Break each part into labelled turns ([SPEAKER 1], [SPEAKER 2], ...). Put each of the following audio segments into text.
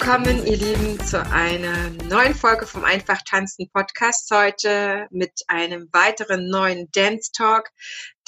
[SPEAKER 1] Willkommen, ihr Lieben, zu einer neuen Folge vom Einfach Tanzen Podcast heute mit einem weiteren neuen Dance Talk.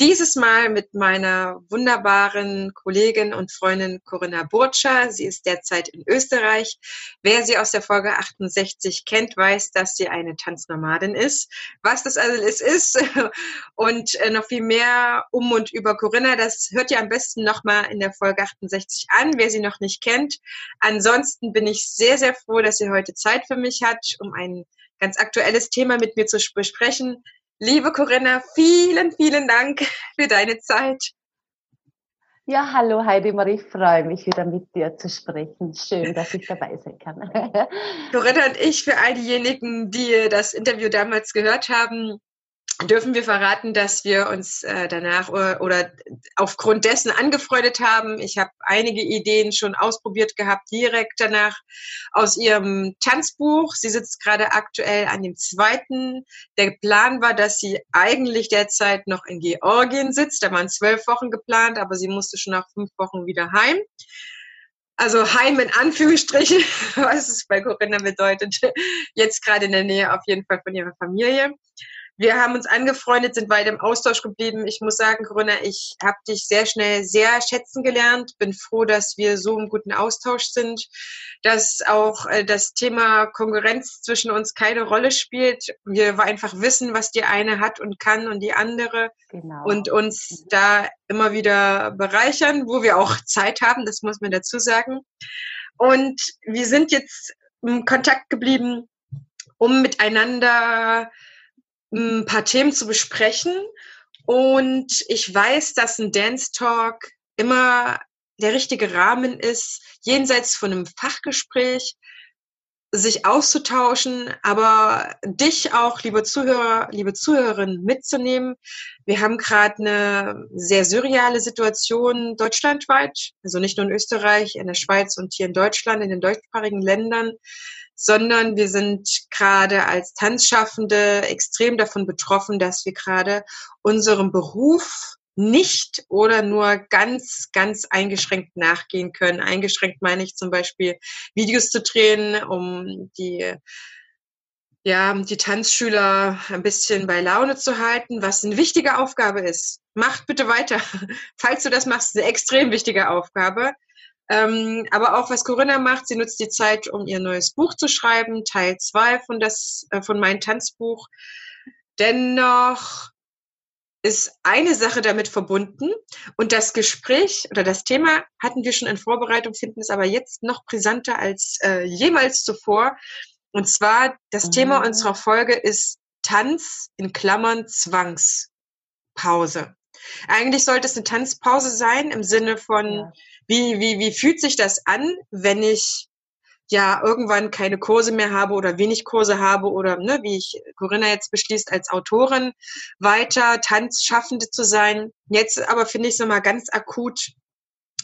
[SPEAKER 1] Dieses Mal mit meiner wunderbaren Kollegin und Freundin Corinna Burtscher. Sie ist derzeit in Österreich. Wer sie aus der Folge 68 kennt, weiß, dass sie eine Tanznomadin ist. Was das alles ist und äh, noch viel mehr um und über Corinna, das hört ihr am besten nochmal in der Folge 68 an, wer sie noch nicht kennt. Ansonsten bin ich sehr, sehr froh, dass sie heute Zeit für mich hat, um ein ganz aktuelles Thema mit mir zu besprechen. Liebe Corinna, vielen, vielen Dank für deine Zeit.
[SPEAKER 2] Ja, hallo Heidi Marie, ich freue mich wieder mit dir zu sprechen. Schön, dass ich dabei sein kann.
[SPEAKER 1] Corinna und ich, für all diejenigen, die das Interview damals gehört haben, dürfen wir verraten, dass wir uns äh, danach oder, oder aufgrund dessen angefreundet haben. Ich habe einige Ideen schon ausprobiert gehabt, direkt danach aus ihrem Tanzbuch. Sie sitzt gerade aktuell an dem zweiten. Der Plan war, dass sie eigentlich derzeit noch in Georgien sitzt. Da waren zwölf Wochen geplant, aber sie musste schon nach fünf Wochen wieder heim. Also heim in Anführungsstrichen, was es bei Corinna bedeutet. Jetzt gerade in der Nähe auf jeden Fall von ihrer Familie. Wir haben uns angefreundet, sind weiter im Austausch geblieben. Ich muss sagen, Corinna, ich habe dich sehr schnell sehr schätzen gelernt. Bin froh, dass wir so im guten Austausch sind, dass auch äh, das Thema Konkurrenz zwischen uns keine Rolle spielt. Wir einfach wissen, was die eine hat und kann und die andere genau. und uns da immer wieder bereichern, wo wir auch Zeit haben, das muss man dazu sagen. Und wir sind jetzt im Kontakt geblieben, um miteinander ein paar Themen zu besprechen. Und ich weiß, dass ein Dance Talk immer der richtige Rahmen ist, jenseits von einem Fachgespräch, sich auszutauschen, aber dich auch, liebe Zuhörer, liebe Zuhörerinnen, mitzunehmen. Wir haben gerade eine sehr surreale Situation deutschlandweit, also nicht nur in Österreich, in der Schweiz und hier in Deutschland, in den deutschsprachigen Ländern sondern wir sind gerade als Tanzschaffende extrem davon betroffen, dass wir gerade unserem Beruf nicht oder nur ganz, ganz eingeschränkt nachgehen können. Eingeschränkt meine ich zum Beispiel Videos zu drehen, um die ja, die Tanzschüler ein bisschen bei Laune zu halten, was eine wichtige Aufgabe ist. Macht bitte weiter. Falls du das machst, eine extrem wichtige Aufgabe. Ähm, aber auch was Corinna macht, sie nutzt die Zeit, um ihr neues Buch zu schreiben, Teil 2 von, das, äh, von meinem Tanzbuch. Dennoch ist eine Sache damit verbunden und das Gespräch oder das Thema hatten wir schon in Vorbereitung, finden es aber jetzt noch brisanter als äh, jemals zuvor. Und zwar das mhm. Thema unserer Folge ist Tanz in Klammern Zwangspause. Eigentlich sollte es eine Tanzpause sein im Sinne von, ja. wie, wie, wie fühlt sich das an, wenn ich ja irgendwann keine Kurse mehr habe oder wenig Kurse habe oder ne, wie ich Corinna jetzt beschließt, als Autorin weiter Tanzschaffende zu sein. Jetzt aber finde ich es nochmal ganz akut.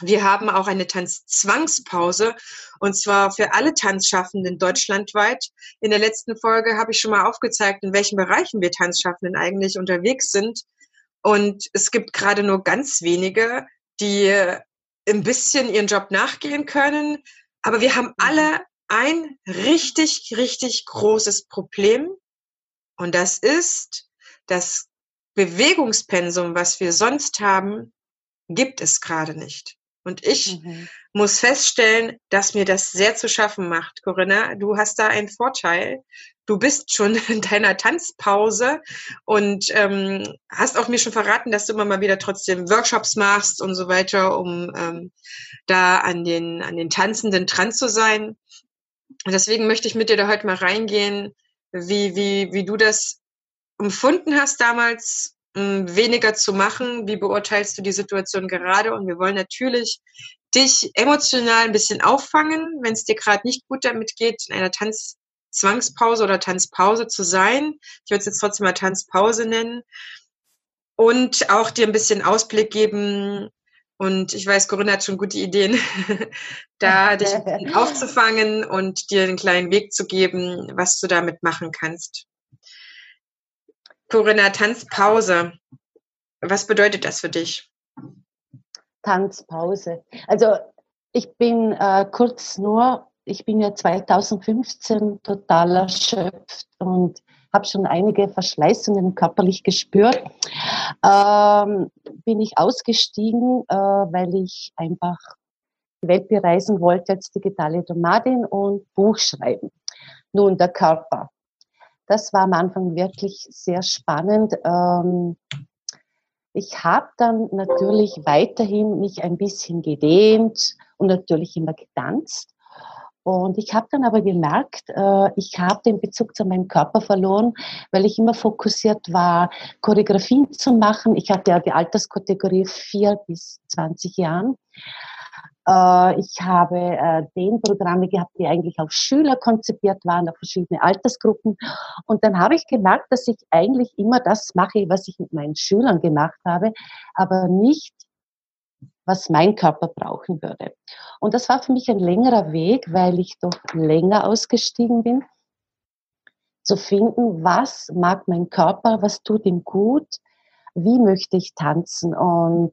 [SPEAKER 1] Wir haben auch eine Tanzzwangspause und zwar für alle Tanzschaffenden deutschlandweit. In der letzten Folge habe ich schon mal aufgezeigt, in welchen Bereichen wir Tanzschaffenden eigentlich unterwegs sind. Und es gibt gerade nur ganz wenige, die ein bisschen ihren Job nachgehen können. Aber wir haben alle mhm. ein richtig, richtig großes Problem. Und das ist, das Bewegungspensum, was wir sonst haben, gibt es gerade nicht. Und ich mhm. muss feststellen, dass mir das sehr zu schaffen macht. Corinna, du hast da einen Vorteil. Du bist schon in deiner Tanzpause und ähm, hast auch mir schon verraten, dass du immer mal wieder trotzdem Workshops machst und so weiter, um ähm, da an den, an den Tanzenden dran zu sein. Und deswegen möchte ich mit dir da heute mal reingehen, wie, wie, wie du das empfunden hast damals weniger zu machen? Wie beurteilst du die Situation gerade? Und wir wollen natürlich dich emotional ein bisschen auffangen, wenn es dir gerade nicht gut damit geht, in einer Tanz Zwangspause oder Tanzpause zu sein. Ich würde es jetzt trotzdem mal Tanzpause nennen. Und auch dir ein bisschen Ausblick geben. Und ich weiß, Corinna hat schon gute Ideen, da dich aufzufangen und dir einen kleinen Weg zu geben, was du damit machen kannst. Corinna, Tanzpause. Was bedeutet das für dich?
[SPEAKER 2] Tanzpause. Also ich bin äh, kurz nur, ich bin ja 2015 total erschöpft und habe schon einige Verschleißungen körperlich gespürt. Ähm, bin ich ausgestiegen, äh, weil ich einfach die Welt bereisen wollte als digitale Nomadin und Buch schreiben. Nun, der Körper. Das war am Anfang wirklich sehr spannend. Ähm, ich habe dann natürlich weiterhin mich ein bisschen gedehnt und natürlich immer getanzt. Und ich habe dann aber gemerkt, äh, ich habe den Bezug zu meinem Körper verloren, weil ich immer fokussiert war, Choreografien zu machen. Ich hatte ja die Alterskategorie 4 bis 20 Jahren. Äh, ich habe äh, den Programme gehabt, die eigentlich auf Schüler konzipiert waren, auf verschiedene Altersgruppen. Und dann habe ich gemerkt, dass ich eigentlich immer das mache, was ich mit meinen Schülern gemacht habe, aber nicht, was mein Körper brauchen würde. Und das war für mich ein längerer Weg, weil ich doch länger ausgestiegen bin, zu finden, was mag mein Körper, was tut ihm gut, wie möchte ich tanzen. Und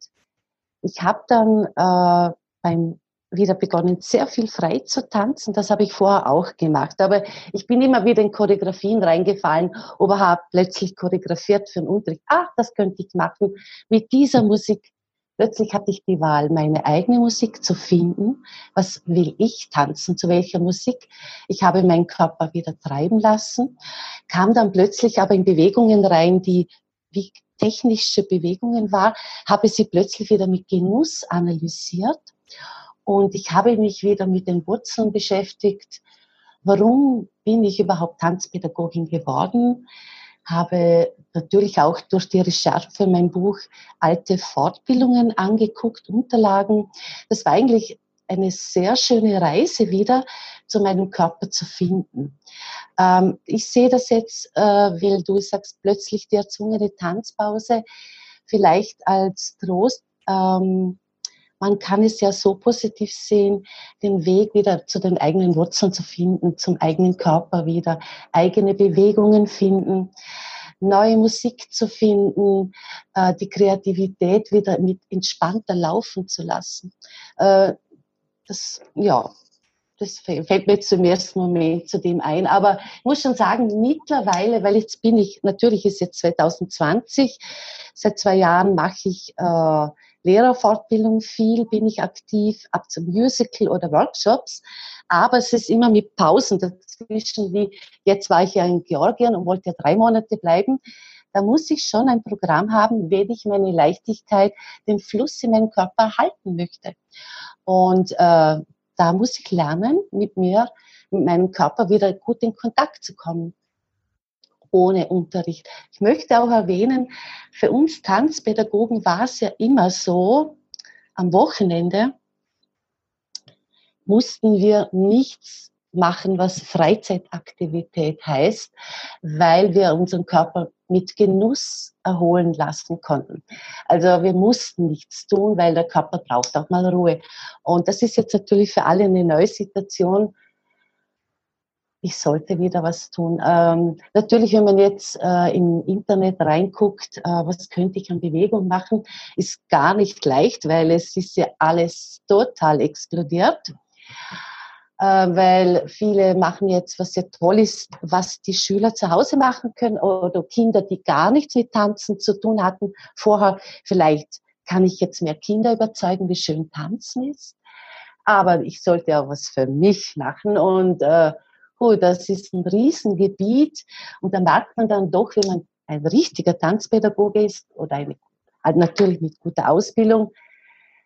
[SPEAKER 2] ich habe dann äh, beim wieder begonnen, sehr viel frei zu tanzen. Das habe ich vorher auch gemacht. Aber ich bin immer wieder in Choreografien reingefallen oder habe plötzlich choreografiert für einen Unterricht. Ach, das könnte ich machen mit dieser Musik. Plötzlich hatte ich die Wahl, meine eigene Musik zu finden. Was will ich tanzen? Zu welcher Musik? Ich habe meinen Körper wieder treiben lassen, kam dann plötzlich aber in Bewegungen rein, die wie technische Bewegungen war, habe sie plötzlich wieder mit Genuss analysiert und ich habe mich wieder mit den Wurzeln beschäftigt. Warum bin ich überhaupt Tanzpädagogin geworden? Habe natürlich auch durch die Recherche für mein Buch alte Fortbildungen angeguckt, Unterlagen. Das war eigentlich eine sehr schöne Reise wieder zu meinem Körper zu finden. Ähm, ich sehe das jetzt, äh, weil du sagst, plötzlich die erzwungene Tanzpause vielleicht als Trost. Ähm, man kann es ja so positiv sehen, den Weg wieder zu den eigenen Wurzeln zu finden, zum eigenen Körper wieder, eigene Bewegungen finden, neue Musik zu finden, äh, die Kreativität wieder mit entspannter laufen zu lassen. Äh, das, ja, das fällt mir im ersten Moment zu dem ein. Aber ich muss schon sagen, mittlerweile, weil jetzt bin ich, natürlich ist jetzt 2020, seit zwei Jahren mache ich äh, Lehrerfortbildung viel, bin ich aktiv, ab zum Musical oder Workshops. Aber es ist immer mit Pausen dazwischen, wie jetzt war ich ja in Georgien und wollte ja drei Monate bleiben. Da muss ich schon ein Programm haben, wenn ich meine Leichtigkeit, den Fluss in meinem Körper halten möchte. Und äh, da muss ich lernen, mit mir, mit meinem Körper wieder gut in Kontakt zu kommen ohne Unterricht. Ich möchte auch erwähnen, für uns Tanzpädagogen war es ja immer so, am Wochenende mussten wir nichts machen, was Freizeitaktivität heißt, weil wir unseren Körper mit Genuss erholen lassen konnten. Also wir mussten nichts tun, weil der Körper braucht auch mal Ruhe. Und das ist jetzt natürlich für alle eine neue Situation, ich sollte wieder was tun. Ähm, natürlich, wenn man jetzt äh, im Internet reinguckt, äh, was könnte ich an Bewegung machen, ist gar nicht leicht, weil es ist ja alles total explodiert. Äh, weil viele machen jetzt, was ja toll ist, was die Schüler zu Hause machen können oder Kinder, die gar nichts mit Tanzen zu tun hatten. Vorher vielleicht kann ich jetzt mehr Kinder überzeugen, wie schön Tanzen ist. Aber ich sollte auch was für mich machen und äh, oh, das ist ein Riesengebiet. Und da merkt man dann doch, wenn man ein richtiger Tanzpädagoge ist oder eine, halt natürlich mit guter Ausbildung,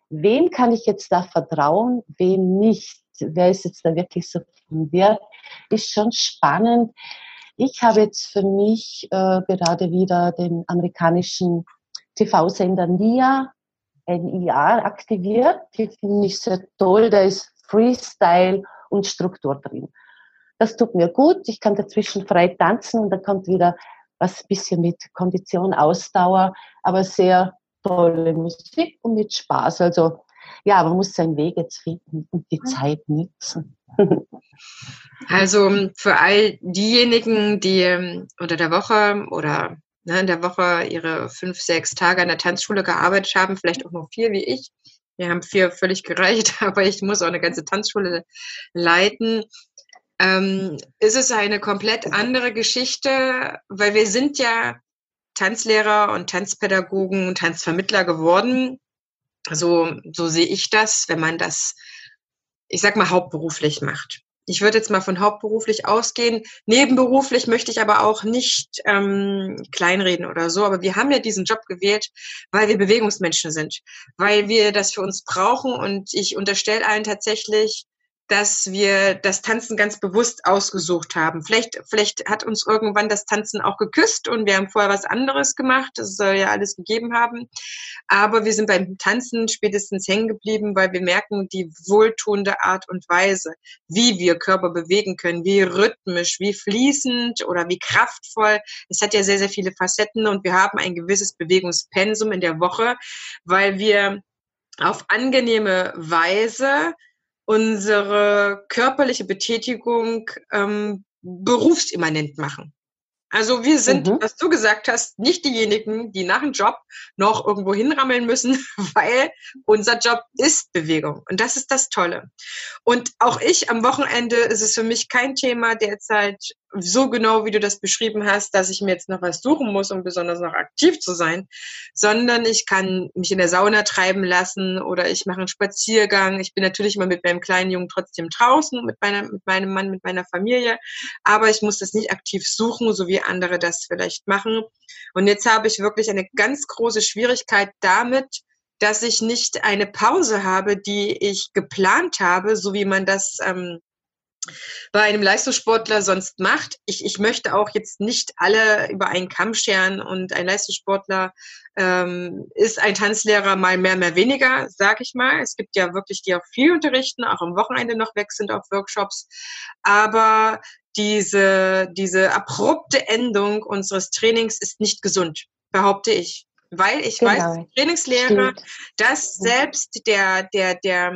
[SPEAKER 2] wem kann ich jetzt da vertrauen, wem nicht? Wer ist jetzt da wirklich so von Wert? Ist schon spannend. Ich habe jetzt für mich äh, gerade wieder den amerikanischen TV-Sender NIA, NIA aktiviert. Die finde ich sehr toll. Da ist Freestyle und Struktur drin. Das tut mir gut. Ich kann dazwischen frei tanzen und da kommt wieder was bisschen mit Kondition, Ausdauer, aber sehr tolle Musik und mit Spaß. Also ja, man muss seinen Weg jetzt finden und die Zeit nutzen.
[SPEAKER 1] Also für all diejenigen, die ähm, unter der Woche oder ne, in der Woche ihre fünf, sechs Tage an der Tanzschule gearbeitet haben, vielleicht auch nur vier wie ich. Wir haben vier völlig gereicht, aber ich muss auch eine ganze Tanzschule leiten. Ähm, ist es eine komplett andere Geschichte, weil wir sind ja Tanzlehrer und Tanzpädagogen und Tanzvermittler geworden. So, so sehe ich das, wenn man das, ich sag mal, hauptberuflich macht. Ich würde jetzt mal von hauptberuflich ausgehen. Nebenberuflich möchte ich aber auch nicht ähm, kleinreden oder so. Aber wir haben ja diesen Job gewählt, weil wir Bewegungsmenschen sind, weil wir das für uns brauchen. Und ich unterstelle allen tatsächlich, dass wir das Tanzen ganz bewusst ausgesucht haben. Vielleicht, vielleicht hat uns irgendwann das Tanzen auch geküsst und wir haben vorher was anderes gemacht. Das soll ja alles gegeben haben. Aber wir sind beim Tanzen spätestens hängen geblieben, weil wir merken, die wohltuende Art und Weise, wie wir Körper bewegen können, wie rhythmisch, wie fließend oder wie kraftvoll. Es hat ja sehr, sehr viele Facetten und wir haben ein gewisses Bewegungspensum in der Woche, weil wir auf angenehme Weise unsere körperliche Betätigung ähm, berufsimmanent machen. Also wir sind, mhm. was du gesagt hast, nicht diejenigen, die nach dem Job noch irgendwo hinrammeln müssen, weil unser Job ist Bewegung. Und das ist das Tolle. Und auch ich am Wochenende ist es für mich kein Thema derzeit so genau, wie du das beschrieben hast, dass ich mir jetzt noch was suchen muss, um besonders noch aktiv zu sein, sondern ich kann mich in der Sauna treiben lassen oder ich mache einen Spaziergang. Ich bin natürlich immer mit meinem kleinen Jungen trotzdem draußen, mit, meiner, mit meinem Mann, mit meiner Familie, aber ich muss das nicht aktiv suchen, so wie andere das vielleicht machen. Und jetzt habe ich wirklich eine ganz große Schwierigkeit damit, dass ich nicht eine Pause habe, die ich geplant habe, so wie man das ähm, bei einem Leistungssportler sonst macht. Ich, ich möchte auch jetzt nicht alle über einen Kamm scheren und ein Leistungssportler ähm, ist ein Tanzlehrer mal mehr, mehr weniger, sag ich mal. Es gibt ja wirklich, die auch viel unterrichten, auch am Wochenende noch weg sind auf Workshops. Aber diese, diese abrupte Endung unseres Trainings ist nicht gesund, behaupte ich weil ich genau. weiß, Trainingslehre, dass selbst der, der, der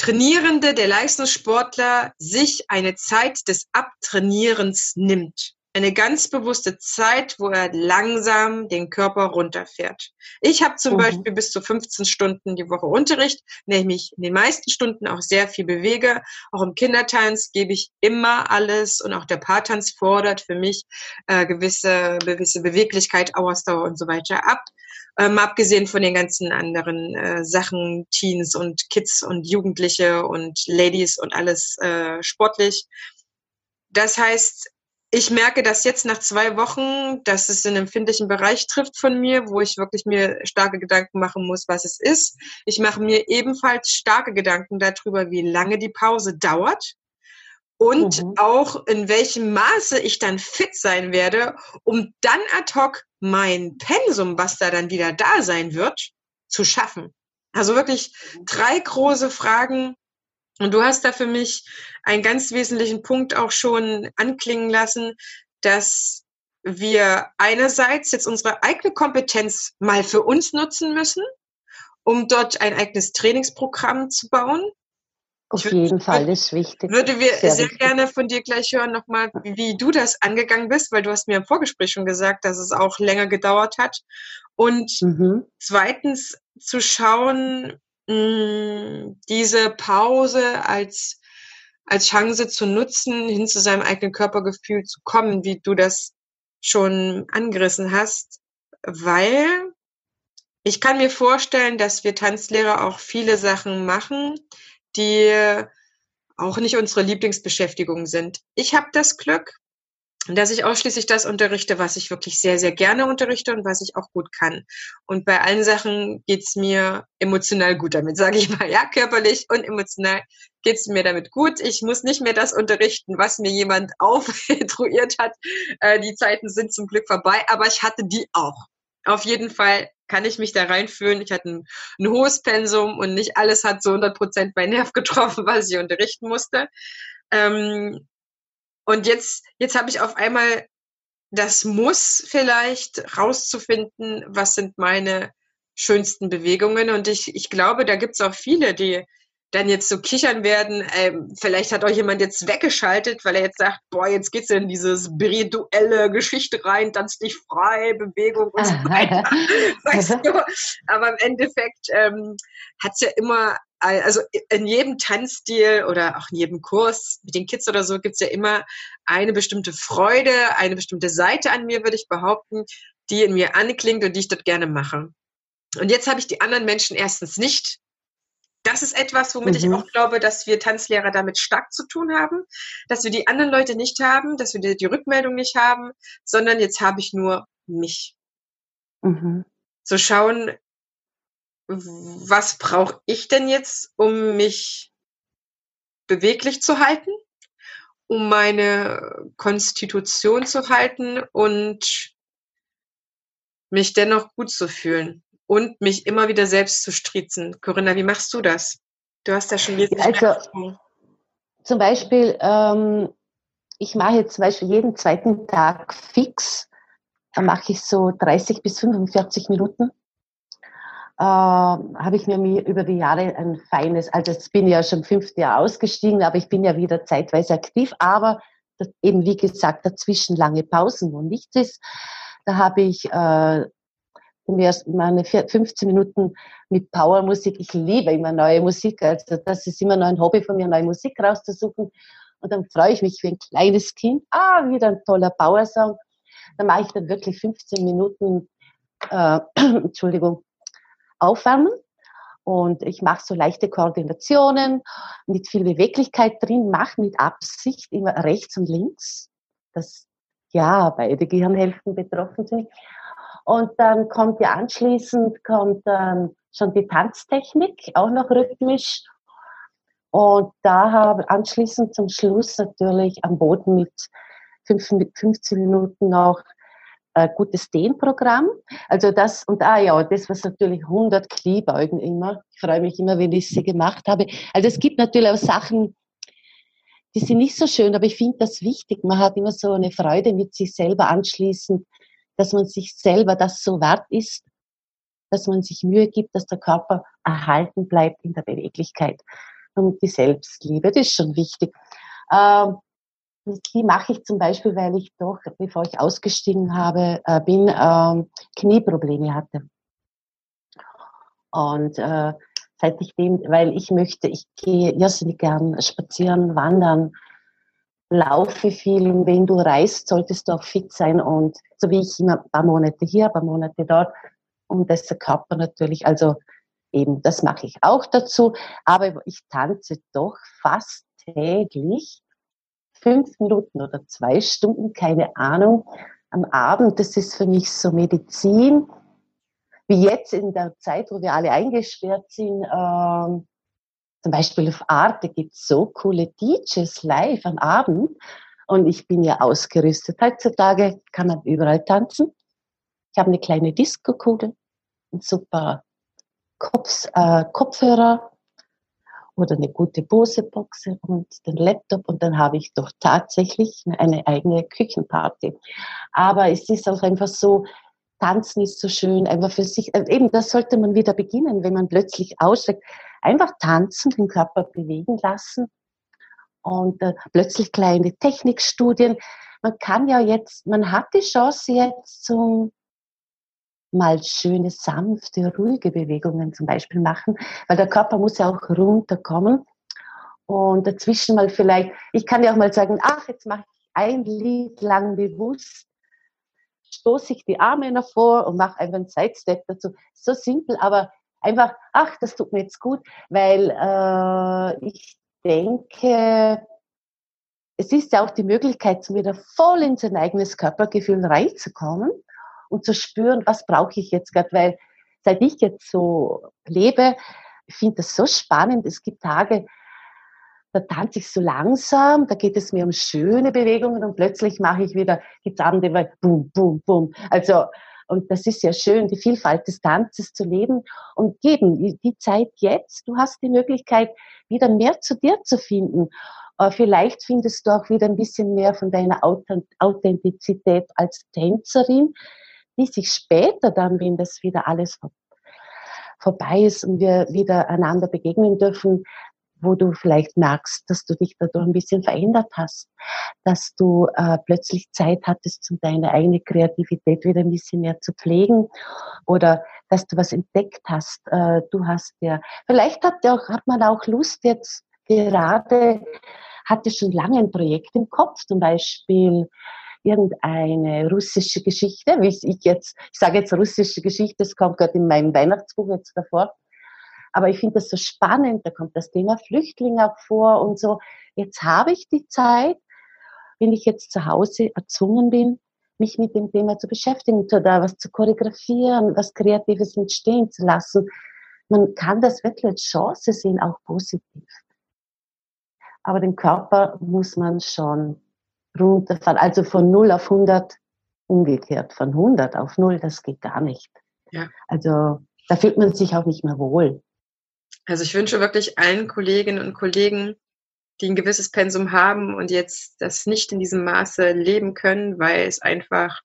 [SPEAKER 1] Trainierende, der Leistungssportler sich eine Zeit des Abtrainierens nimmt. Eine ganz bewusste Zeit, wo er langsam den Körper runterfährt. Ich habe zum mhm. Beispiel bis zu 15 Stunden die Woche Unterricht, nämlich in den meisten Stunden auch sehr viel bewege. Auch im Kindertanz gebe ich immer alles und auch der Paartanz fordert für mich äh, gewisse, gewisse Beweglichkeit, Ausdauer und so weiter ab. Ähm, abgesehen von den ganzen anderen äh, Sachen, Teens und Kids und Jugendliche und Ladies und alles äh, sportlich. Das heißt, ich merke das jetzt nach zwei Wochen, dass es einen empfindlichen Bereich trifft von mir, wo ich wirklich mir starke Gedanken machen muss, was es ist. Ich mache mir ebenfalls starke Gedanken darüber, wie lange die Pause dauert und mhm. auch in welchem Maße ich dann fit sein werde, um dann ad hoc mein Pensum, was da dann wieder da sein wird, zu schaffen. Also wirklich drei große Fragen. Und du hast da für mich einen ganz wesentlichen Punkt auch schon anklingen lassen, dass wir einerseits jetzt unsere eigene Kompetenz mal für uns nutzen müssen, um dort ein eigenes Trainingsprogramm zu bauen.
[SPEAKER 2] Auf würde, jeden Fall, das ist wichtig.
[SPEAKER 1] Würde wir sehr, sehr gerne von dir gleich hören nochmal, wie, du das angegangen bist, weil du hast mir im Vorgespräch schon gesagt, dass es auch länger gedauert hat. Und mhm. zweitens zu schauen, mh, hm, diese Pause als, als Chance zu nutzen, hin zu seinem eigenen Körpergefühl zu kommen, wie du das schon angerissen hast, weil ich kann mir vorstellen, dass wir Tanzlehrer auch viele Sachen machen, die auch nicht unsere Lieblingsbeschäftigung sind. Ich habe das Glück, dass ich ausschließlich das unterrichte, was ich wirklich sehr, sehr gerne unterrichte und was ich auch gut kann. Und bei allen Sachen geht's mir emotional gut damit, sage ich mal. Ja, körperlich und emotional geht's mir damit gut. Ich muss nicht mehr das unterrichten, was mir jemand aufintruiert hat. Äh, die Zeiten sind zum Glück vorbei, aber ich hatte die auch. Auf jeden Fall kann ich mich da reinfühlen. Ich hatte ein, ein hohes Pensum und nicht alles hat so 100 Prozent mein Nerv getroffen, was ich unterrichten musste. Ähm, und jetzt, jetzt habe ich auf einmal das Muss vielleicht rauszufinden, was sind meine schönsten Bewegungen. Und ich, ich glaube, da gibt es auch viele, die dann jetzt so kichern werden. Ähm, vielleicht hat euch jemand jetzt weggeschaltet, weil er jetzt sagt, boah, jetzt geht's in dieses spirituelle Geschichte rein, tanz dich frei, Bewegung und so weiter. weißt du? Aber im Endeffekt ähm, hat's ja immer, also in jedem Tanzstil oder auch in jedem Kurs mit den Kids oder so gibt's ja immer eine bestimmte Freude, eine bestimmte Seite an mir, würde ich behaupten, die in mir anklingt und die ich dort gerne mache. Und jetzt habe ich die anderen Menschen erstens nicht das ist etwas, womit mhm. ich auch glaube, dass wir Tanzlehrer damit stark zu tun haben, dass wir die anderen Leute nicht haben, dass wir die, die Rückmeldung nicht haben, sondern jetzt habe ich nur mich. Mhm. Zu schauen, was brauche ich denn jetzt, um mich beweglich zu halten, um meine Konstitution zu halten und mich dennoch gut zu fühlen und mich immer wieder selbst zu stritzen. Corinna, wie machst du das? Du hast da schon wesentlich
[SPEAKER 2] also, Zum Beispiel, ähm, ich mache jetzt zum Beispiel jeden zweiten Tag fix, da mache ich so 30 bis 45 Minuten. Äh, habe ich mir über die Jahre ein feines, also jetzt bin ich ja schon fünfte Jahr ausgestiegen, aber ich bin ja wieder zeitweise aktiv, aber eben wie gesagt dazwischen lange Pausen, wo nichts ist. Da habe ich äh, mir meine 15 Minuten mit Powermusik. Ich liebe immer neue Musik. Also das ist immer noch ein Hobby von mir, neue Musik rauszusuchen. Und dann freue ich mich wie ein kleines Kind. Ah, wieder ein toller Powersong. Dann mache ich dann wirklich 15 Minuten, äh, Entschuldigung, aufwärmen. Und ich mache so leichte Koordinationen mit viel Beweglichkeit drin, mache mit Absicht immer rechts und links, dass ja beide Gehirnhälften betroffen sind. Und dann kommt ja anschließend kommt dann schon die Tanztechnik, auch noch rhythmisch. Und da habe anschließend zum Schluss natürlich am Boden mit 15 Minuten noch ein äh, gutes Dehnprogramm. Also das, und ah ja, das was natürlich 100 Kniebeugen immer. Ich freue mich immer, wenn ich sie gemacht habe. Also es gibt natürlich auch Sachen, die sind nicht so schön, aber ich finde das wichtig. Man hat immer so eine Freude mit sich selber anschließend dass man sich selber das so wert ist, dass man sich Mühe gibt, dass der Körper erhalten bleibt in der Beweglichkeit. Und die Selbstliebe, das ist schon wichtig. Ähm, die mache ich zum Beispiel, weil ich doch, bevor ich ausgestiegen habe, äh, bin, ähm, Knieprobleme hatte. Und äh, seit ich dem, weil ich möchte, ich gehe irrsinnig gern spazieren, wandern, laufe viel und wenn du reist, solltest du auch fit sein und so wie ich immer ein paar Monate hier, ein paar Monate dort und das der Körper natürlich, also eben, das mache ich auch dazu, aber ich tanze doch fast täglich fünf Minuten oder zwei Stunden, keine Ahnung, am Abend, das ist für mich so Medizin, wie jetzt in der Zeit, wo wir alle eingesperrt sind, ähm, zum Beispiel auf Arte gibt es so coole DJs live am Abend. Und ich bin ja ausgerüstet. Heutzutage kann man überall tanzen. Ich habe eine kleine Disco-Kugel, ein super Kopf, äh, Kopfhörer oder eine gute Bose-Box und den Laptop und dann habe ich doch tatsächlich eine eigene Küchenparty. Aber es ist auch einfach so, Tanzen ist so schön, einfach für sich. Äh, eben, das sollte man wieder beginnen, wenn man plötzlich aussteigt. Einfach tanzen, den Körper bewegen lassen und äh, plötzlich kleine Technikstudien. Man kann ja jetzt, man hat die Chance jetzt zum mal schöne, sanfte, ruhige Bewegungen zum Beispiel machen, weil der Körper muss ja auch runterkommen und dazwischen mal vielleicht, ich kann ja auch mal sagen, ach, jetzt mache ich ein Lied lang bewusst stoße ich die Arme nach vor und mache einfach einen Sidestep dazu. So simpel, aber einfach, ach, das tut mir jetzt gut, weil äh, ich denke, es ist ja auch die Möglichkeit, wieder voll in sein eigenes Körpergefühl reinzukommen und zu spüren, was brauche ich jetzt gerade, weil seit ich jetzt so lebe, ich finde das so spannend. Es gibt Tage, da tanze ich so langsam, da geht es mir um schöne Bewegungen und plötzlich mache ich wieder, gibt's Abende, weil boom, boom, boom. Also, und das ist ja schön, die Vielfalt des Tanzes zu leben und geben. Die Zeit jetzt, du hast die Möglichkeit, wieder mehr zu dir zu finden. äh, vielleicht findest du auch wieder ein bisschen mehr von deiner Authentizität als Tänzerin, die sich später dann, wenn das wieder alles vorbei ist und wir wieder einander begegnen dürfen, wo du vielleicht merkst, dass du dich dadurch ein bisschen verändert hast, dass du äh, plötzlich Zeit hattest, um deine eigene Kreativität wieder ein bisschen mehr zu pflegen oder dass du was entdeckt hast. Äh, du hast ja, vielleicht hat, auch, hat man auch Lust jetzt gerade, hatte schon lange ein Projekt im Kopf, zum Beispiel irgendeine russische Geschichte, wie ich jetzt, ich sage jetzt russische Geschichte, das kommt gerade in meinem Weihnachtsbuch jetzt davor, aber ich finde das so spannend, da kommt das Thema Flüchtling auch vor und so. Jetzt habe ich die Zeit, wenn ich jetzt zu Hause erzwungen bin, mich mit dem Thema zu beschäftigen, da was zu choreografieren, was Kreatives entstehen zu lassen. Man kann das wirklich als Chance sehen, auch positiv. Aber den Körper muss man schon runterfahren. Also von 0 auf 100 umgekehrt. Von 100 auf 0, das geht gar nicht. Ja. Also da fühlt man sich auch nicht mehr wohl.
[SPEAKER 1] Also ich wünsche wirklich allen Kolleginnen und Kollegen, die ein gewisses Pensum haben und jetzt das nicht in diesem Maße leben können, weil es einfach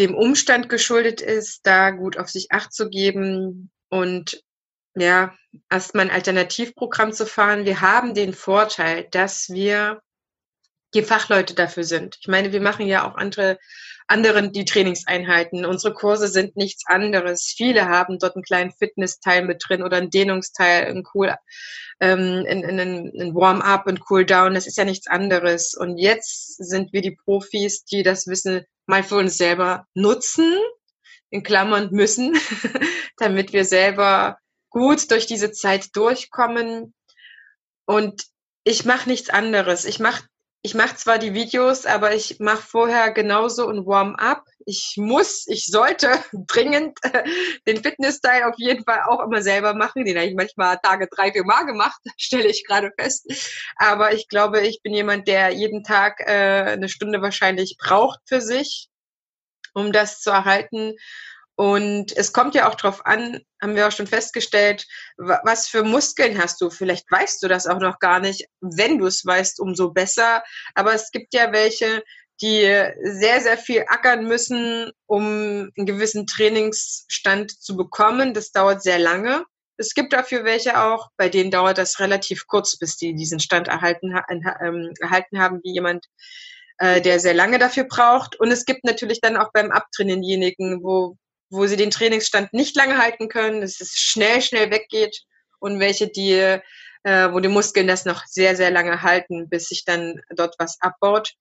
[SPEAKER 1] dem Umstand geschuldet ist, da gut auf sich acht zu geben und ja, erstmal ein Alternativprogramm zu fahren. Wir haben den Vorteil, dass wir die Fachleute dafür sind. Ich meine, wir machen ja auch andere, anderen die Trainingseinheiten. Unsere Kurse sind nichts anderes. Viele haben dort einen kleinen Fitnessteil mit drin oder einen Dehnungsteil, ein cool, ähm, ein, ein, ein Warm-up und Cool-down. Das ist ja nichts anderes. Und jetzt sind wir die Profis, die das Wissen mal für uns selber nutzen, in Klammern müssen, damit wir selber gut durch diese Zeit durchkommen. Und ich mache nichts anderes. Ich mache ich mache zwar die Videos, aber ich mache vorher genauso ein Warm-up. Ich muss, ich sollte dringend äh, den Fitness-Style auf jeden Fall auch immer selber machen. Den habe ich manchmal Tage drei, vier Mal gemacht, stelle ich gerade fest. Aber ich glaube, ich bin jemand, der jeden Tag äh, eine Stunde wahrscheinlich braucht für sich, um das zu erhalten. Und es kommt ja auch drauf an, haben wir auch schon festgestellt, was für Muskeln hast du. Vielleicht weißt du das auch noch gar nicht. Wenn du es weißt, umso besser. Aber es gibt ja welche, die sehr, sehr viel ackern müssen, um einen gewissen Trainingsstand zu bekommen. Das dauert sehr lange. Es gibt dafür welche auch, bei denen dauert das relativ kurz, bis die diesen Stand erhalten, ähm, erhalten haben, wie jemand, äh, der sehr lange dafür braucht. Und es gibt natürlich dann auch beim Abtrainieren diejenigen, wo, wo sie den Trainingsstand nicht lange halten können, dass es schnell, schnell weggeht und welche, die, äh, wo die Muskeln das noch sehr, sehr lange halten, bis sich dann dort was abbaut.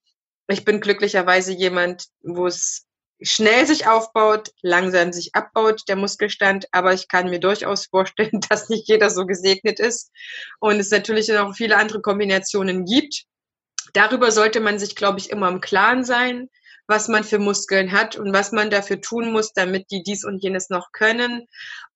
[SPEAKER 1] Ich bin glücklicherweise jemand, wo es schnell sich aufbaut, langsam sich abbaut, der Muskelstand, aber ich kann mir durchaus vorstellen, dass nicht jeder so gesegnet ist und es natürlich noch viele andere Kombinationen gibt. Darüber sollte man sich, glaube ich, immer im Klaren sein was man für Muskeln hat und was man dafür tun muss, damit die dies und jenes noch können.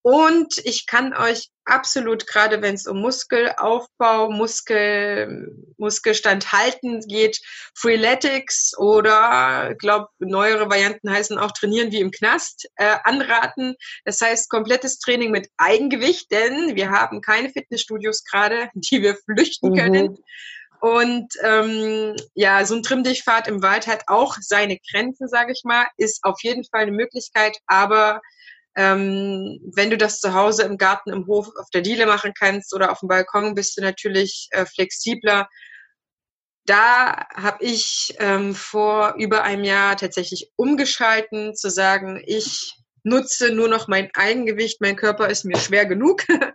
[SPEAKER 1] Und ich kann euch absolut, gerade wenn es um Muskelaufbau, Muskel, Muskelstand halten geht, Freeletics oder, ich glaube, neuere Varianten heißen auch trainieren wie im Knast, äh, anraten. Das heißt, komplettes Training mit Eigengewicht, denn wir haben keine Fitnessstudios gerade, die wir flüchten mhm. können. Und ähm, ja, so ein Trimmdichtfahrt im Wald hat auch seine Grenzen, sage ich mal, ist auf jeden Fall eine Möglichkeit, aber ähm, wenn du das zu Hause im Garten, im Hof, auf der Diele machen kannst oder auf dem Balkon, bist du natürlich äh, flexibler. Da habe ich ähm, vor über einem Jahr tatsächlich umgeschalten, zu sagen, ich nutze nur noch mein Eigengewicht, mein Körper ist mir schwer genug.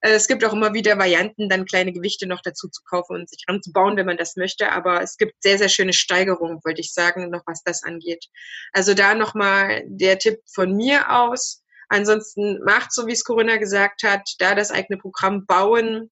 [SPEAKER 1] Äh, es gibt auch immer wieder Varianten, dann kleine Gewichte noch dazu zu kaufen und sich ranzubauen, wenn man das möchte. Aber es gibt sehr, sehr schöne Steigerungen, wollte ich sagen, noch was das angeht. Also da nochmal der Tipp von mir aus. Ansonsten macht so, wie es Corinna gesagt hat, da das eigene Programm bauen,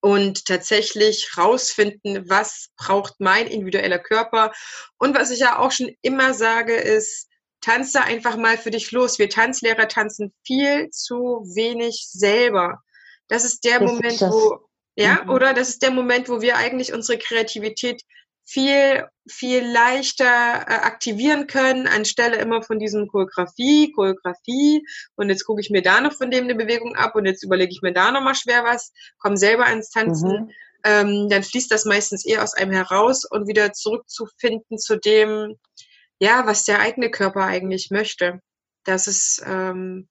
[SPEAKER 1] und tatsächlich rausfinden, was braucht mein individueller Körper. Und was ich ja auch schon immer sage, ist, tanz da einfach mal für dich los. Wir Tanzlehrer tanzen viel zu wenig selber. Das ist der das Moment, ist wo, ja, mhm. oder das ist der Moment, wo wir eigentlich unsere Kreativität viel, viel leichter äh, aktivieren können, anstelle immer von diesem Choreografie, Choreografie und jetzt gucke ich mir da noch von dem eine Bewegung ab und jetzt überlege ich mir da nochmal schwer was, komme selber ans Tanzen. Mhm. ähm, dann fließt das meistens eher aus einem heraus und wieder zurückzufinden zu dem, ja, was der eigene Körper eigentlich möchte. Das ist, ähm,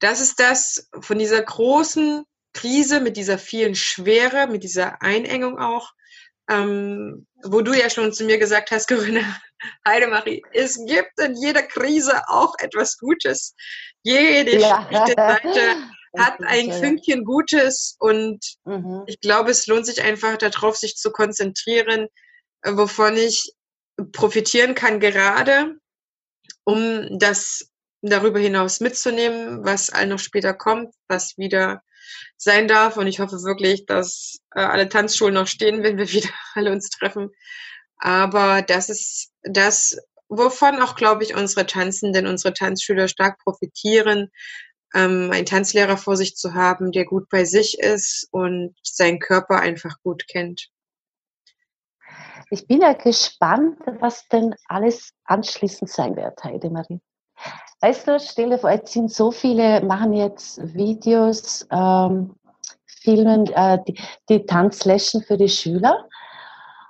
[SPEAKER 1] das ist das von dieser großen Krise mit dieser vielen Schwere, mit dieser Einengung auch, ähm, wo du ja schon zu mir gesagt hast, Corinna, Heidemarie, es gibt in jeder Krise auch etwas Gutes. Jede ja. Seite hat ein Fünkchen Gutes und mhm. ich glaube, es lohnt sich einfach darauf, sich zu konzentrieren, äh, wovon ich profitieren kann gerade, um das darüber hinaus mitzunehmen, was all noch später kommt, was wieder sein darf. Und ich hoffe wirklich, dass äh, alle Tanzschulen noch stehen, wenn wir wieder alle uns treffen. Aber das ist das, wovon auch, glaube ich, unsere Tanzenden, unsere Tanzschüler stark profitieren, ähm, einen Tanzlehrer vor sich zu haben, der gut bei sich ist und seinen Körper einfach gut kennt.
[SPEAKER 2] Ich bin ja gespannt, was denn alles anschließend sein wird, Heidemarie. Weißt du, stell dir vor, jetzt sind so viele, machen jetzt Videos, ähm, filmen äh, die, die Tanzlession für die Schüler.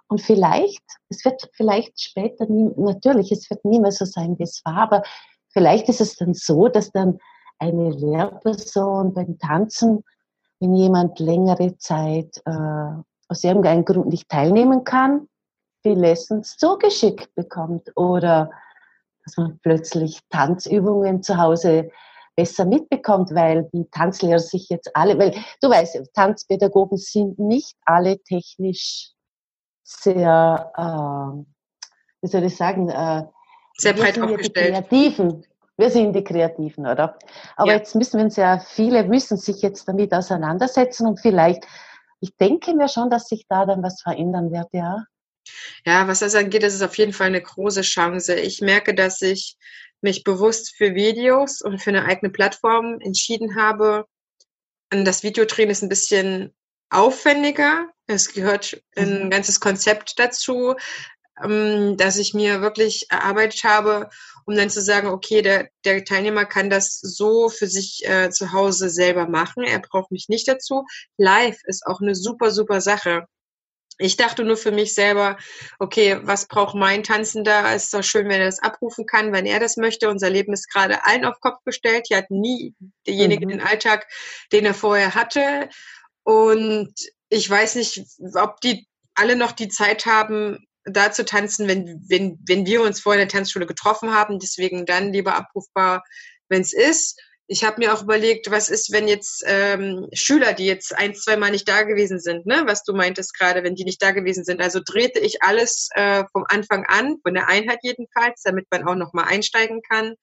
[SPEAKER 2] Und vielleicht, es wird vielleicht später, nie, natürlich, es wird nie mehr so sein, wie es war, aber vielleicht ist es dann so, dass dann eine Lehrperson beim Tanzen, wenn jemand längere Zeit äh, aus irgendeinem Grund nicht teilnehmen kann, die Lessons zugeschickt bekommt oder dass man plötzlich Tanzübungen zu Hause besser mitbekommt, weil die Tanzlehrer sich jetzt alle, weil du weißt, Tanzpädagogen sind nicht alle technisch sehr, äh, wie soll ich sagen, äh,
[SPEAKER 1] sehr breit aufgestellt.
[SPEAKER 2] Kreativen. Wir sind die Kreativen, oder? Aber ja. jetzt müssen wir uns ja, viele müssen sich jetzt damit auseinandersetzen und vielleicht, ich denke mir schon, dass sich da dann was verändern wird, ja.
[SPEAKER 1] Ja, was das angeht, ist es auf jeden Fall eine große Chance. Ich merke, dass ich mich bewusst für Videos und für eine eigene Plattform entschieden habe. Und das Videodrehen ist ein bisschen aufwendiger. Es gehört ein mhm. ganzes Konzept dazu, ähm, dass ich mir wirklich erarbeitet habe, um dann zu sagen, okay, der, der Teilnehmer kann das so für sich äh, zu Hause selber machen. Er braucht mich nicht dazu. Live ist auch eine super, super Sache. Ich dachte nur für mich selber, okay, was braucht mein Tanzender? Es ist doch schön, wenn er das abrufen kann, wenn er das möchte. Unser Leben ist gerade allen auf Kopf gestellt. Hier hat nie derjenige mhm. den Alltag, den er vorher hatte. Und ich weiß nicht, ob die alle noch die Zeit haben, da zu tanzen, wenn, wenn, wenn wir uns vorher in der Tanzschule getroffen haben. Deswegen dann lieber abrufbar, wenn es ist ich habe mir auch überlegt, was ist, wenn jetzt ähm, Schüler, die jetzt ein, zwei Mal nicht da gewesen sind, ne, was du meintest gerade, wenn die nicht da gewesen sind. Also drehte ich alles äh, vom Anfang an, von der Einheit jedenfalls, damit man auch nochmal einsteigen kann.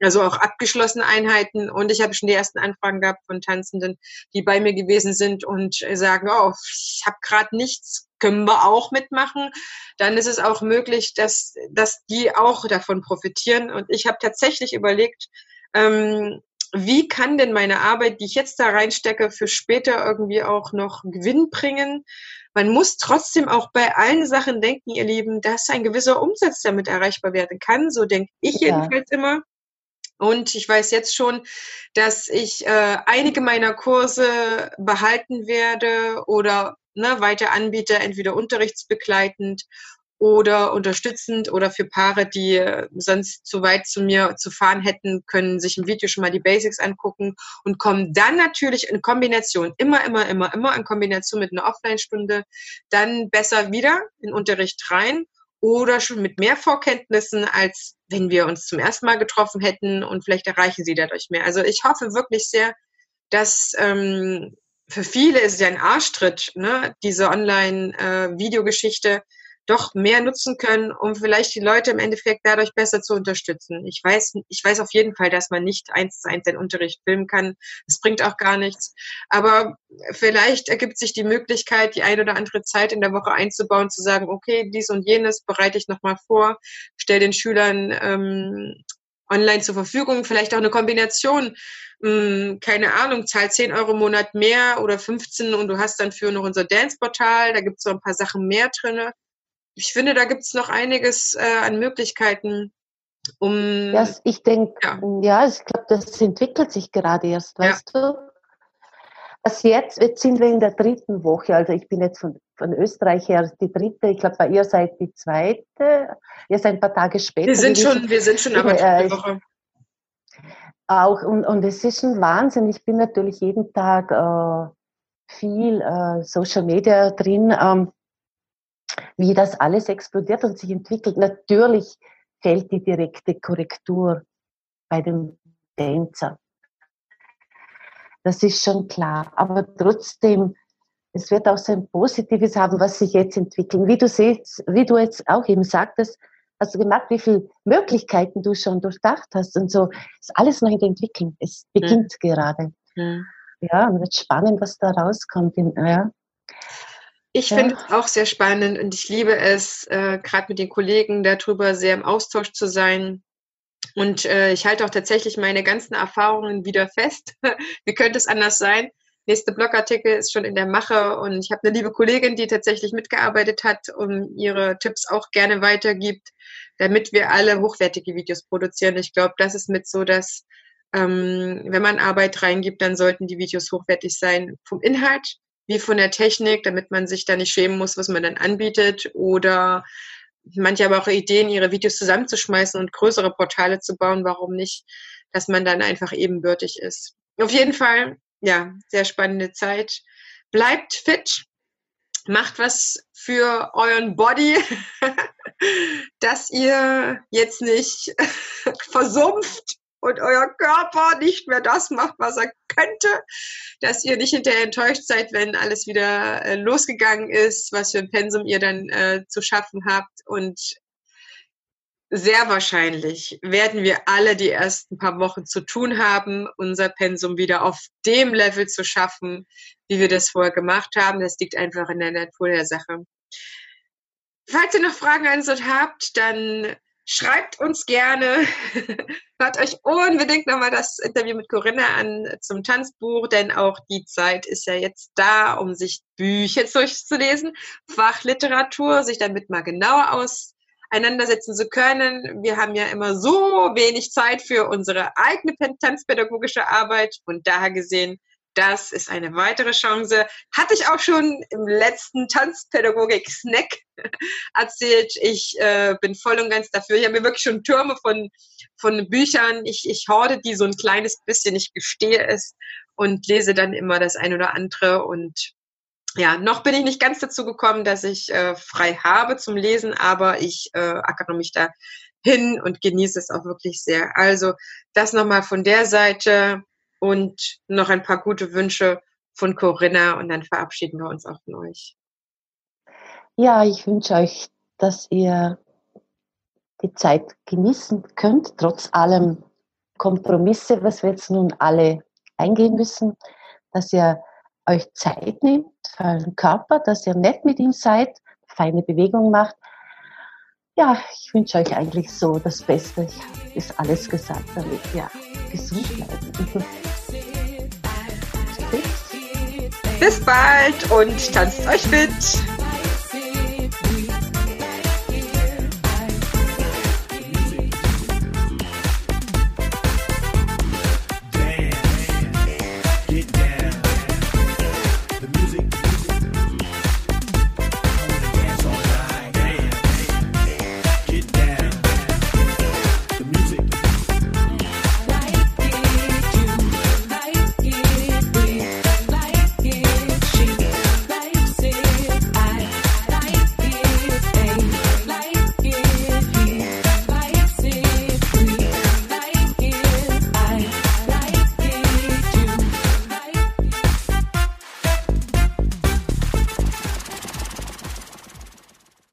[SPEAKER 1] Also auch abgeschlossene Einheiten. Und ich habe schon die ersten Anfragen gehabt von Tanzenden, die bei mir gewesen sind und sagen, oh, ich habe gerade nichts, können wir auch mitmachen. Dann ist es auch möglich, dass, dass die auch davon profitieren. Und ich habe tatsächlich überlegt, ähm, wie kann denn meine Arbeit, die ich jetzt da reinstecke, für später irgendwie auch noch Gewinn bringen? Man muss trotzdem auch bei allen Sachen denken, ihr Lieben, dass ein gewisser Umsatz damit erreichbar werden kann. So denke ich ja. jedenfalls immer. Und ich weiß jetzt schon, dass ich äh, einige meiner Kurse behalten werde oder ne, weiter anbiete, entweder unterrichtsbegleitend oder unterstützend oder für Paare, die äh, sonst zu weit zu mir zu fahren hätten, können sich im Video schon mal die Basics angucken und kommen dann natürlich in Kombination, immer, immer, immer, immer in Kombination mit einer Offline-Stunde, dann besser wieder in Unterricht rein oder schon mit mehr Vorkenntnissen, als wenn wir uns zum ersten Mal getroffen hätten und vielleicht erreichen sie dadurch mehr. Also ich hoffe wirklich sehr, dass ähm, für viele ist es ja ein Arschtritt, ne, diese Online-Videogeschichte, äh, doch mehr nutzen können, um vielleicht die Leute im Endeffekt dadurch besser zu unterstützen. Ich weiß, ich weiß auf jeden Fall, dass man nicht eins zu eins den Unterricht filmen kann. Das bringt auch gar nichts. Aber vielleicht ergibt sich die Möglichkeit, die eine oder andere Zeit in der Woche einzubauen, zu sagen, okay, dies und jenes bereite ich nochmal vor, stell den Schülern ähm, online zur Verfügung, vielleicht auch eine Kombination hm, keine Ahnung, zahl 10 Euro im Monat mehr oder 15 und du hast dann für noch unser Dance-Portal, da gibt es so ein paar Sachen mehr drinne ich finde, da gibt es noch einiges äh, an Möglichkeiten, um.
[SPEAKER 2] Ja, ich denke, ja. ja, ich glaube, das entwickelt sich gerade erst, weißt ja. du? Was jetzt, jetzt sind wir in der dritten Woche. Also ich bin jetzt von, von Österreich her die dritte. Ich glaube, bei ihr seid die zweite. Ihr seid ein paar Tage später.
[SPEAKER 1] Wir sind schon, wir sind schon aber dritte Woche.
[SPEAKER 2] Auch und, und es ist ein Wahnsinn. Ich bin natürlich jeden Tag äh, viel äh, Social Media drin, ähm, wie das alles explodiert und sich entwickelt. Natürlich fällt die direkte Korrektur bei dem Tänzer. Das ist schon klar. Aber trotzdem, es wird auch so ein Positives haben, was sich jetzt entwickelt. Wie du siehst, wie du jetzt auch eben sagtest, hast du gemerkt, wie viele Möglichkeiten du schon durchdacht hast und so. Ist alles noch in der Entwicklung. Es beginnt mhm. gerade. Mhm. Ja, und wird spannend, was da rauskommt. Ja.
[SPEAKER 1] Ich ja. finde es auch sehr spannend und ich liebe es, äh, gerade mit den Kollegen darüber sehr im Austausch zu sein. Und äh, ich halte auch tatsächlich meine ganzen Erfahrungen wieder fest. Wie könnte es anders sein? Nächste Blogartikel ist schon in der Mache und ich habe eine liebe Kollegin, die tatsächlich mitgearbeitet hat und ihre Tipps auch gerne weitergibt, damit wir alle hochwertige Videos produzieren. Ich glaube, das ist mit so, dass ähm, wenn man Arbeit reingibt, dann sollten die Videos hochwertig sein vom Inhalt wie von der Technik, damit man sich da nicht schämen muss, was man dann anbietet oder manche haben auch Ideen, ihre Videos zusammenzuschmeißen und größere Portale zu bauen. Warum nicht, dass man dann einfach ebenbürtig ist? Auf jeden Fall, ja, sehr spannende Zeit. Bleibt fit, macht was für euren Body, dass ihr jetzt nicht versumpft und euer Körper nicht mehr das macht, was er könnte, dass ihr nicht hinterher enttäuscht seid, wenn alles wieder äh, losgegangen ist, was für ein Pensum ihr dann äh, zu schaffen habt und sehr wahrscheinlich werden wir alle die ersten paar Wochen zu tun haben, unser Pensum wieder auf dem Level zu schaffen, wie wir das vorher gemacht haben. Das liegt einfach in der Natur der Sache. Falls ihr noch Fragen an uns habt, dann Schreibt uns gerne. Hört euch unbedingt nochmal das Interview mit Corinna an zum Tanzbuch, denn auch die Zeit ist ja jetzt da, um sich Bücher durchzulesen, Fachliteratur, sich damit mal genauer auseinandersetzen zu können. Wir haben ja immer so wenig Zeit für unsere eigene tanzpädagogische Arbeit und daher gesehen das ist eine weitere Chance. Hatte ich auch schon im letzten Tanzpädagogik-Snack erzählt. Ich äh, bin voll und ganz dafür. Ich habe mir wirklich schon Türme von, von Büchern. Ich, ich horde die so ein kleines bisschen. Ich gestehe es und lese dann immer das ein oder andere. Und ja, noch bin ich nicht ganz dazu gekommen, dass ich äh, frei habe zum Lesen, aber ich äh, ackere mich da hin und genieße es auch wirklich sehr. Also das nochmal von der Seite und noch ein paar gute Wünsche von Corinna und dann verabschieden wir uns auch von euch.
[SPEAKER 2] Ja, ich wünsche euch, dass ihr die Zeit genießen könnt, trotz allem Kompromisse, was wir jetzt nun alle eingehen müssen, dass ihr euch Zeit nehmt für euren Körper, dass ihr nett mit ihm seid, feine Bewegungen macht. Ja, ich wünsche euch eigentlich so das Beste. Ich ist alles gesagt, damit ja gesund bleiben.
[SPEAKER 1] Bis bald und tanzt euch fit!